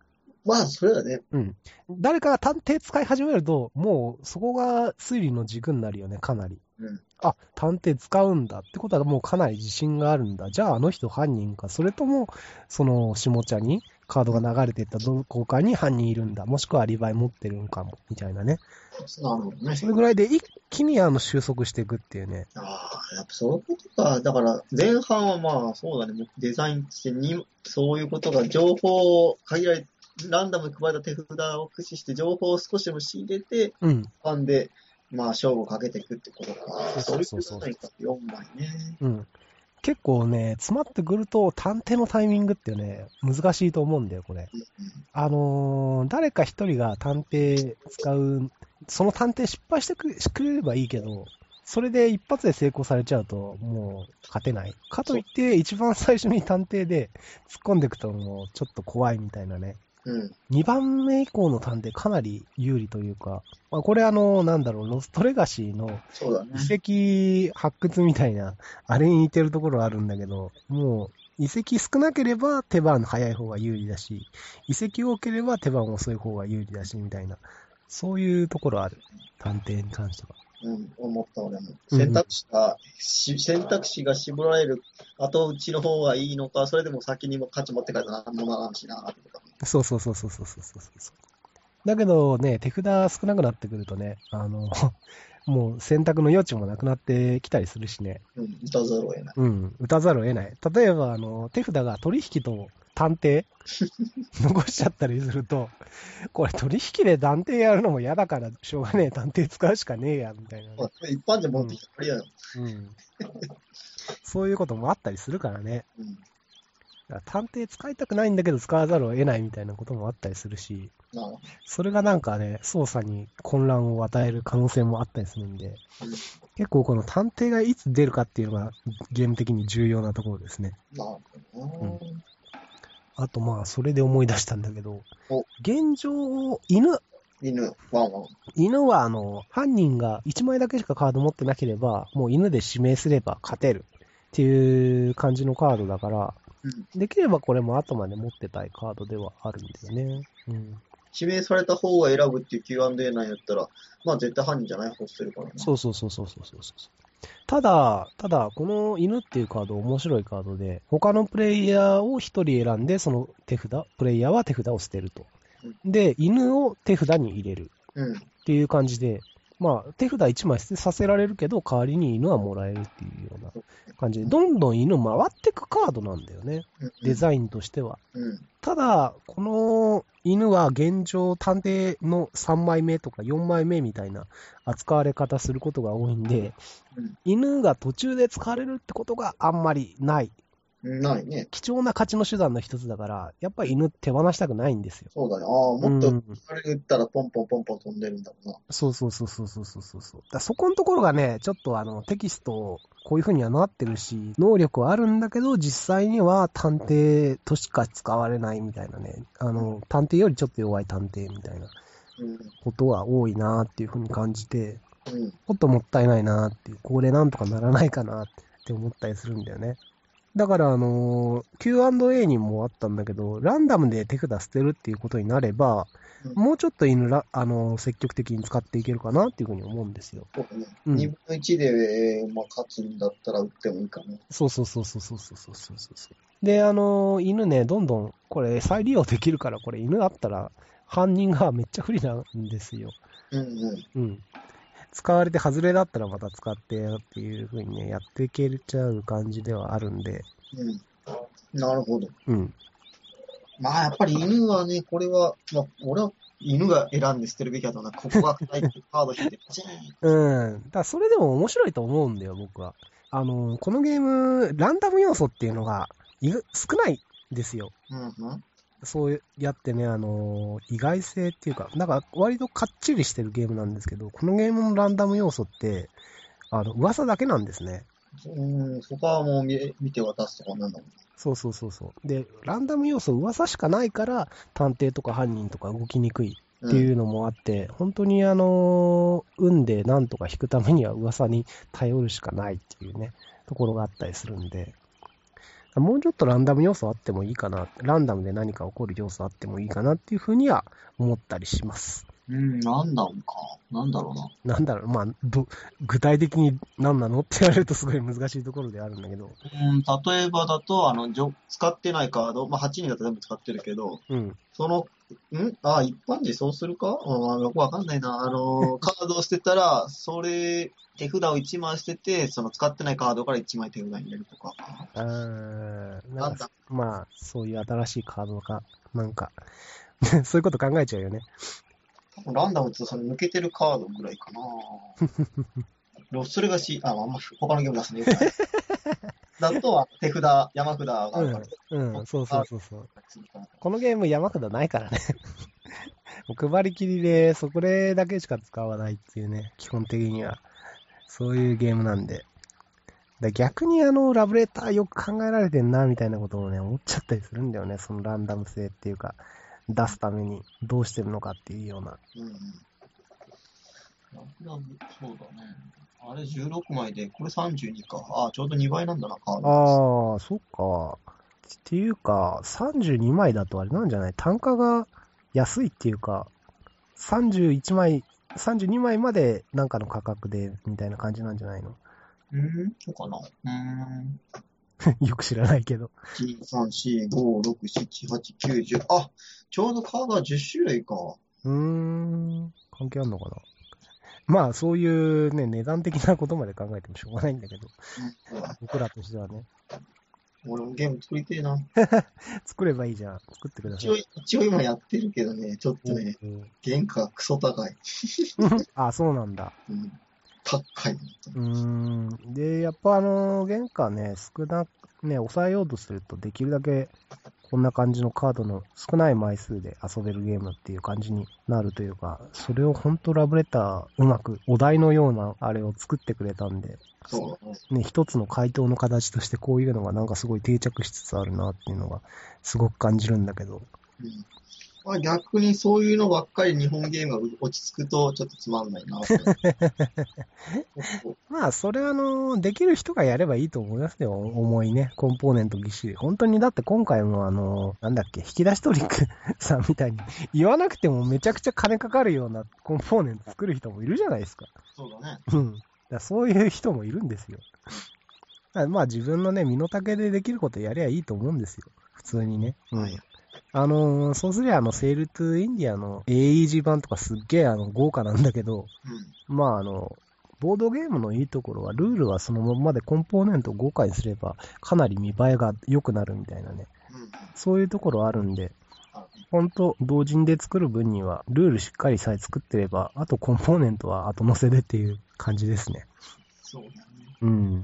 まあ、それはね、うん。誰かが探偵使い始めると、もうそこが推理の軸になるよね、かなり。うん。あ、探偵使うんだってことはもうかなり自信があるんだ。じゃああの人犯人か、それとも、その下茶にカードが流れていったどこかに犯人いるんだ。もしくはアリバイ持ってるんかも、みたいなね。なるほどね。それぐらいで一気にあの収束していくっていうね。ああ、やっぱそういうことか。だから、前半はまあ、そうだね、もうデザインしてに、そういうことが、情報を限られ、ランダムに配られた手札を駆使して、情報を少しでも仕入れて、うん。ファンで、まあ、勝負をかけていくってことか。そうそうそうそうそういうことか、4枚ね。うん。結構ね、詰まってくると探偵のタイミングってね、難しいと思うんだよ、これ。うんあのー誰か一人が探偵使う、その探偵失敗してくしてくれればいいけど、それで一発で成功されちゃうと、もう勝てない。かといって、一番最初に探偵で突っ込んでいくと、もうちょっと怖いみたいなね。うん。2番目以降の探偵かなり有利というか、まあ、これあの、なんだろう、ロストレガシーの。遺跡発掘みたいな、あれに似てるところあるんだけど、もう、遺跡少なければ手番早い方が有利だし、遺跡多ければ手番遅い方が有利だし、みたいな。そういうところある。探偵に関しては。うん、思った俺も。選択肢が、うん、選択肢が絞られる後打ちの方がいいのか、それでも先にも価値持ってかれたら何もならんしな、とか。そうそうそうそうそうそうそう。だけどね、手札少なくなってくるとね、あの、もう選択の余地もなくなってきたりするしね。うん、打たざるを得ない。うん、打たざるを得ない。例えば、あの、手札が取引と探偵 残しちゃったりすると、これ取引で探偵やるのも嫌だから、しょうがねえ、探偵使うしかねえや、みたいなね、まあ一般人持ってきてくれやよ。うん。そういうこともあったりするからね。うん。探偵使いたくないんだけど使わざるを得ないみたいなこともあったりするし、それがなんかね、操作に混乱を与える可能性もあったりするんで、うん結構この探偵がいつ出るかっていうのがゲーム的に重要なところですね。あとまあ、それで思い出したんだけどお、現状、犬、犬、ワンワン。犬はあの、犯人が1枚だけしかカード持ってなければ、もう犬で指名すれば勝てるっていう感じのカードだから、うん。できればこれも後まで持ってたいカードではあるんだよね。うん。指名された方が選ぶっていう Q&A なんやったら、まあ絶対犯人じゃない方してるからな。そうそうそうそうそうそうそう。ただ、ただ、この犬っていうカード面白いカードで、他のプレイヤーを一人選んで、その手札、プレイヤーは手札を捨てると。で、犬を手札に入れるうん。っていう感じで、まあ、手札1枚捨てさせられるけど、代わりに犬はもらえるっていうような感じで、どんどん犬回ってくカードなんだよね。うんデザインとしては。うん。ただ、この犬は現状探偵の3枚目とか4枚目みたいな扱われ方することが多いんで、うん犬が途中で使われるってことがあんまりないないね。貴重な勝ちの手段の一つだから、やっぱり犬手放したくないんですよ。そうだよ。ああ、もっと、それ打ったらポンポンポンポン飛んでるんだもんな。うん、そうそうそうそうそうそうそう。だそこのところがね、ちょっとあの、テキスト、こういう風にはなってるし、能力はあるんだけど、実際には探偵としか使われないみたいなね。あの、探偵よりちょっと弱い探偵みたいなことは多いなっていう風に感じて、うん、ちっともったいないなっていう、これなんとかならないかなって思ったりするんだよね。だから、あのー Q&A にもあったんだけど、ランダムで手札捨てるっていうことになれば、うんもうちょっと犬ら、あのー積極的に使っていけるかなっていうふうに思うんですよ。そうだね。うん2分の1で、まあ、勝つんだったら打ってもいいかな。そうそうそうそうそうそうそうそうそう。で、あのー犬ね、どんどん、これ再利用できるから、これ犬あったら、犯人がめっちゃ不利なんですよ。うんうん。うん。使われて外れだったらまた使ってよっていう風にね、やっていけちゃう感じではあるんで、うん。なるほど。うん。まあ、やっぱり犬はね、これは、まあ、俺は犬が選んで捨てるべきだとな。ここが硬いってカード引いて、パチーンうん。だそれでも面白いと思うんだよ、僕は。あのーこのゲーム、ランダム要素っていうのが少ないんですよ。うんうん。そうやってね、あのー意外性っていうか、なんか割とかっちりしてるゲームなんですけど、このゲームのランダム要素って、あの、噂だけなんですね。うん、そこはもう見見て渡すとこなんだもん。そうそうそうそう。で、ランダム要素噂しかないから、探偵とか犯人とか動きにくいっていうのもあって、本当にあのー運でなんとか引くためには噂に頼るしかないっていうね、ところがあったりするんで、もうちょっとランダム要素あってもいいかな、ランダムで何か起こる要素あってもいいかなっていうふうには思ったりします。うん、なんだろうか。なんだろうな。なんだろう、まあ、ど具体的に何なのって言われるとすごい難しいところであるんだけど、うん、例えばだと、あの、じょ使ってないカード、まあ、8人だと全部使ってるけど、うん、その、ん？あ、一般人そうするか？うん、よくわかんないな。あの、カードを捨てたら、それ、手札を1枚捨てて、その使ってないカードから1枚手札に入れるとか。あーなんんか、まあ、そういう新しいカードが、なんか、そういうこと考えちゃうよね。ランダムってその抜けてるカードぐらいかな。ロそれがし、あ、あんま他のゲーム出すね。だと、手札、山札があるから。うん、うん、そうそうそうそう。このゲーム山札ないからね。もう配りきりで、そこでだけしか使わないっていうね、基本的には。そういうゲームなんで。だ逆にあの、ラブレターよく考えられてんな、みたいなことをね、思っちゃったりするんだよね。そのランダム性っていうか、出すためにどうしてるのかっていうような。うんうん。そうだね。あれ16枚で、これ32か。あ、ちょうど2倍なんだな、カード。ああ、そっか。っていうか、32枚だとあれなんじゃない？単価が安いっていうか、31枚、32枚までなんかの価格で、みたいな感じなんじゃないの？うんそうかな。うーん。よく知らないけど。1、2、3、4、5、6、7、8、9、10。あ、ちょうどカードは10種類か。うーん、関係あんのかなまあ、そういうね、値段的なことまで考えてもしょうがないんだけど、うん僕らとしてはね、俺もゲーム作りてえな。作ればいいじゃん。作ってくださ一応、い。一応今やってるけどね、ちょっとね、うん原価がクソ高い。あ、そうなんだ。うん。高い。うーん。で、やっぱあの、原価ね、少なく、ね、抑えようとすると、できるだけ、こんな感じのカードの少ない枚数で遊べるゲームっていう感じになるというか、それを本当ラブレター、うまく、お題のようなあれを作ってくれたんで、そう。ね、一つの回答の形としてこういうのがなんかすごい定着しつつあるなっていうのが、すごく感じるんだけど。うん。まあ、逆にそういうのばっかり日本ゲームが落ち着くとちょっとつまんないな。まあ、それはあの、できる人がやればいいと思いますよ。重いね、コンポーネントぎっしり。本当にだって今回もあの、なんだっけ、引き出しトリックさんみたいに、言わなくてもめちゃくちゃ金かかるようなコンポーネント作る人もいるじゃないですか。そうだね。うん。だそういう人もいるんですよ。まあ自分のね、身の丈でできることやりゃいいと思うんですよ。普通にね。うん。はいあのーそうすりゃあの、セールトゥインディアの AEG 版とかすっげえあの、豪華なんだけど、うん。まああの、ボードゲームのいいところは、ルールはそのままでコンポーネントを豪華にすれば、かなり見栄えが良くなるみたいなね。うん。そういうところあるんで、あほんと、同人で作る分には、ルールしっかりさえ作ってれば、あとコンポーネントは後乗せでっていう感じですね。そうだね。うん。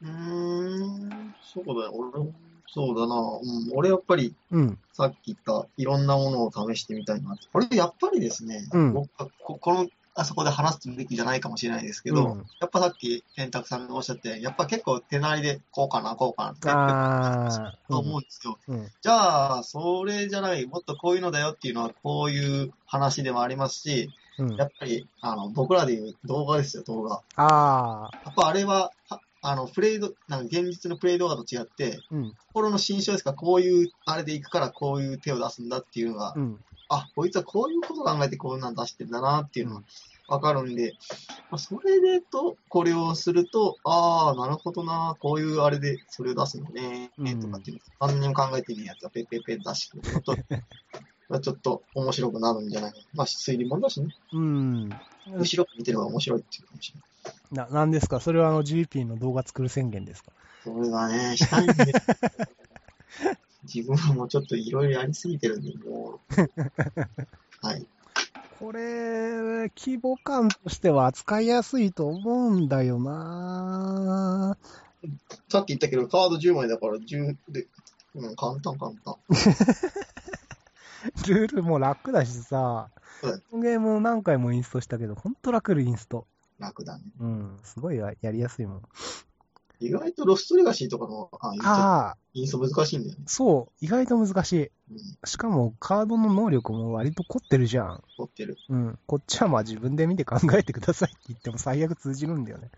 うーん、そうだよ。俺も、そうだな。うん、俺やっぱり、うん。さっき言った、いろんなものを試してみたいなって。これやっぱりですね、うん僕はここの、あそこで話すべきじゃないかもしれないですけど、うんやっぱさっき、天卓さんがおっしゃって、やっぱ結構手なりで、こうかな、こうかなって、ああ。と思うんですよ。うん。じゃあ、それじゃない、もっとこういうのだよっていうのは、こういう話でもありますし、うん。やっぱり、あの、僕らでいう動画ですよ、動画。ああ。やっぱあれは、はあの、プレイド、なんか現実のプレイ動画と違って、うん。心の心象ですか？ら、こういう、あれで行くからこういう手を出すんだっていうのが、うん。あ、こいつはこういうこと考えてこんなん出してんだなっていうのがわかるんで、まあ、それでと、これをすると、ああ、なるほどな、こういうあれでそれを出すのね、うんとかっていうの、何にも考えてねえやつがペッペッペッ出してくるのと、まあちょっと面白くなるんじゃないかな。まあ、推理もんだしね。うん。後ろ見てる方が面白いっていうかもしれない。な、なんですか？それはあの GP の動画作る宣言ですか？それがね、したいんで、自分はもうちょっといろいろやりすぎてるんで、もう。はい。これ、規模感としては扱いやすいと思うんだよなさっき言ったけど、カード10枚だから10で、うん、簡単簡単。ルールも楽だしさうん、このゲーム何回もインストしたけど、ほんと楽インスト。楽だね。うん、すごいややりやすいもん。意外とロストレガシーとかの、あ、言っちインスト難しいんだよね。そう、意外と難しい。うん、しかも、カードの能力も割と凝ってるじゃん。凝ってる。うん。こっちはまあ自分で見て考えてくださいって言っても最悪通じるんだよね。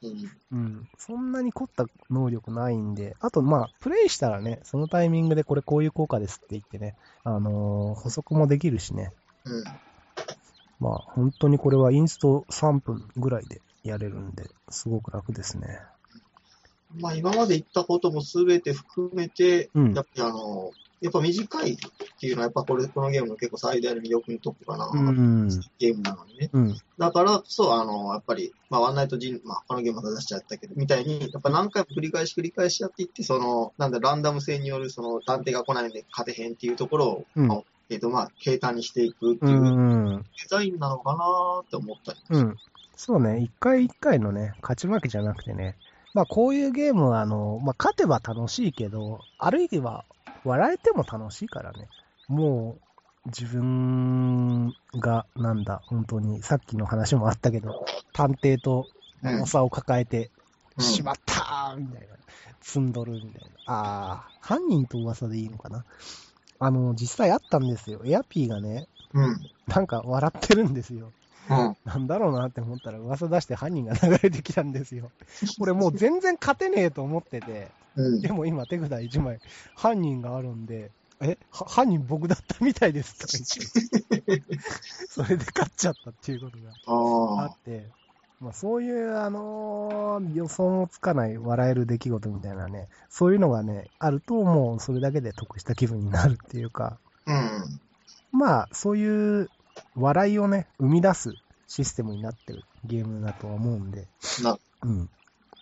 うん、うん。うん。そんなに凝った能力ないんで、あとまあ、プレイしたらね、そのタイミングでこれこういう効果ですって言ってね、あのー補足もできるしね。うん。まあ、本当にこれはインスト3分ぐらいでやれるんで、すごく楽ですね。まあ今まで言ったこともすべて含めて、うんやっぱりあの、やっぱ短いっていうのはやっぱこれ、このゲームの結構最大の魅力のとこかな、うん。ゲームなのにね。うん。だからこそ、あの、やっぱり、まあ、ワンナイトジン、まあ、このゲームまた出しちゃったけど、みたいに、やっぱ何回も繰り返し繰り返しやっていって、その、なんだ、ランダム性による、その、探偵が来ないんで勝てへんっていうところを、うんまあえっ、と、まあ、平坦にしていくってう。いうんデザインなのかなーって思ったり。うん。そうね、一回一回のね、勝ち負けじゃなくてね、まあこういうゲームは、あの、まあ勝てば楽しいけど、あるいは笑えても楽しいからね。もう、自分が、なんだ、本当に、さっきの話もあったけど、探偵とうん重さを抱えて、うんしまったーみたいな。積んどるみたいな。ああ、犯人と噂でいいのかな。あの、実際あったんですよ。エアピーがね、うん。なんか笑ってるんですよ。うん。なんだろうなって思ったら噂出して犯人が流れてきたんですよ。これもう全然勝てねえと思ってて、うん。でも今手札1枚犯人があるんで、え、は犯人僕だったみたいですとか言って、それで勝っちゃったっていうことがああって、まあそういう、あのー予想もつかない笑える出来事みたいなね、そういうのがね、あるともうそれだけで得した気分になるっていうか、あ。うん。まあ、そういう笑いをね、生み出すシステムになってるゲームだとは思うんで。なうん。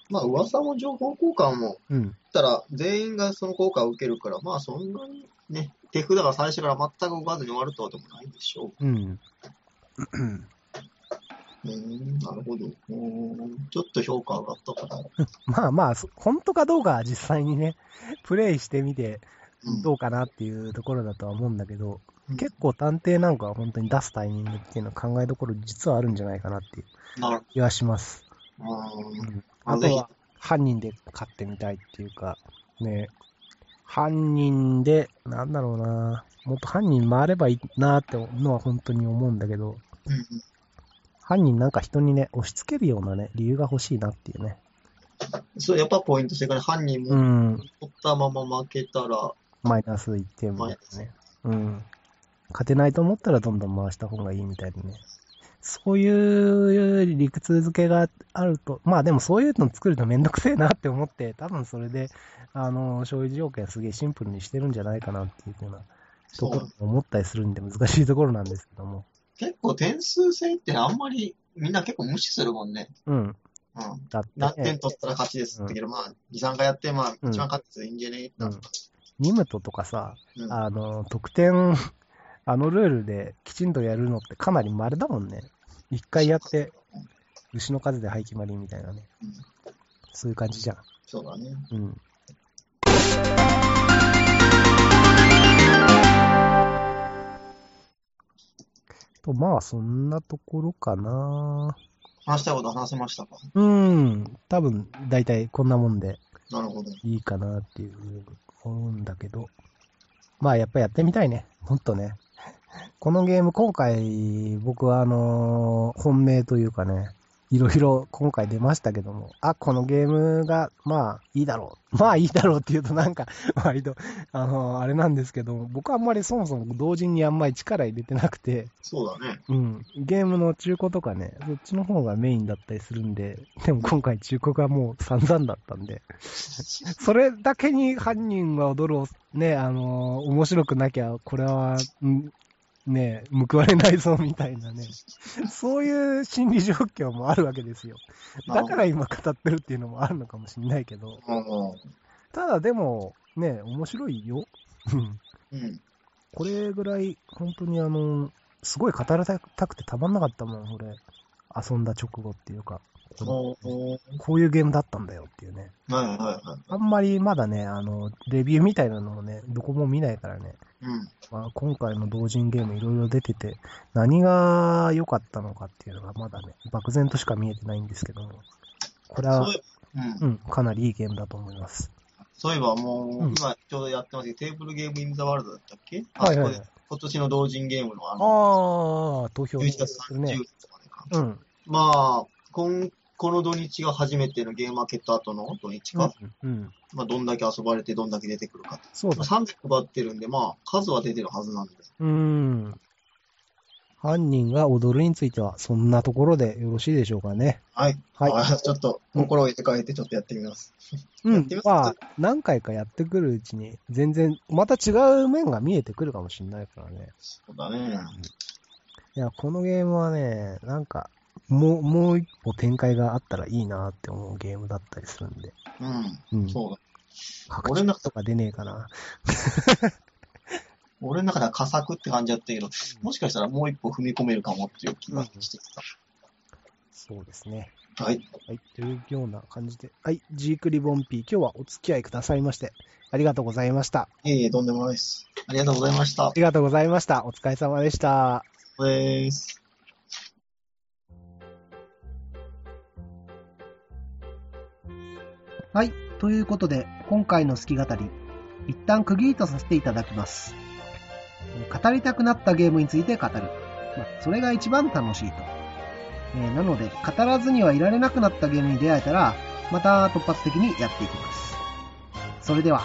まあ、噂も情報交換も、うん。たら、全員がその効果を受けるから、まあ、そんなにね、手札が最初から全く動かずに終わるとはでもないでしょうん。う。うーん、なるほど。ちょっと評価上がったから。まあまあ、そ本当かどうかは実際にね、プレイしてみてうんどうかなっていうところだとは思うんだけど、うん結構探偵なんかは本当に出すタイミングっていうのは考えどころ実はあるんじゃないかなっていう気はします。ううんん。あとは、犯人で勝ってみたいっていうか、ね、犯人で、なんだろうな、もっと犯人回ればいいなってのは本当に思うんだけど、うん犯人なんか人にね、押し付けるようなね、理由が欲しいなっていうね。そう、やっぱポイントしてから犯人うもん。取ったまま負けたら、マイナス1点みたいなね。うん。勝てないと思ったらどんどん回した方がいいみたいなね。そういう理屈付けがあると、まあでもそういうの作るとめんどくせえなって思って、多分それで、あの、消費条件すげえシンプルにしてるんじゃないかなっていうようなところも思ったりするんで難しいところなんですけども。結構点数制ってあんまりみんな結構無視するもんね。うん。うん。だって、何点取ったら勝ちですってけど、まあ、2、3回やって、まあ、うん一番勝っていいんじゃねえってなったニムトとかさ、うんあの、得点、あのルールできちんとやるのってかなり稀だもんね。一回やって、牛の数で廃棄まりみたいなね。うんそういう感じじゃん。そうだね。うん。と、まあ、そんなところかな。話したいこと話せましたか？うん。多分、だいたいこんなもんでなるほど。いいかなっていうふうに思うんだけど。まあ、やっぱやってみたいね。もっとね。このゲーム、今回、僕はあのー本命というかね、いろいろ今回出ましたけども、あ、このゲームが、まあ、いいだろう。まあ、いいだろうって言うとなんか、割と、あのーあれなんですけども、僕はあんまりそもそも同時にあんまり力入れてなくて、そうだね。うん。ゲームの中古とかね、そっちの方がメインだったりするんで、でも今回中古がもう散々だったんで、それだけに犯人は踊るを、ね、あのー面白くなきゃ、これは、んね、報われないぞみたいなね、そういう心理状況もあるわけですよ。だから今語ってるっていうのもあるのかもしれないけど、うんただでも、ね、面白いよ。うんうん。これぐらい、本当にあの、すごい語られたくてたまんなかったもん、俺。遊んだ直後っていうか、こういうゲームだったんだよっていうね。はいはいはい。あんまりまだね、あの、レビューみたいなのをね、どこも見ないからね。うん。まあ、今回の同人ゲームいろいろ出てて、何が良かったのかっていうのがまだね、漠然としか見えてないんですけども。これはそう、んうん、かなりいいゲームだと思います。そういえばもう、うん今ちょうどやってますけど、テーブルゲームインザワールドだったっけ？はいはい今年の同人ゲームのあの、ああ、投票11月30するね。日とかね。うん。まあ、今この土日が初めてのゲームマーケット後の土日か、うん。うん。まあ、どんだけ遊ばれて、どんだけ出てくるか。そうだまあ、300配ってるんで、まあ、数は出てるはずなんで。うーん。犯人が踊るについては、そんなところでよろしいでしょうかね。はい。はいあちょっと、心を入れ替えて、ちょっとやってみます。うんやってみ。ます？まあ、何回かやってくるうちに、全然、また違う面が見えてくるかもしれないからね。そうだね。いや、このゲームはね、なんか、もう、もう一歩展開があったらいいなって思うゲームだったりするんで。うん。うん。そうだ。白俺の昼とか出ねえかな。俺の中では佳作って感じだったけど、もしかしたらもう一歩踏み込めるかもっていう気がしてきそうですね。た。はい。はい。というような感じで。はい。ジークリボンピー、今日はお付き合いくださいまして、ありがとうございました。いえいえ、とんでもないです。ありがとうございましたあ。りがとうございました。お疲れ様でした。です。はい。ということで、今回の好き語り、一旦区切りとさせていただきます。語りたくなったゲームについて語る。ま、それが一番楽しいと。えなので、語らずにはいられなくなったゲームに出会えたら、また突発的にやっていきます。それでは、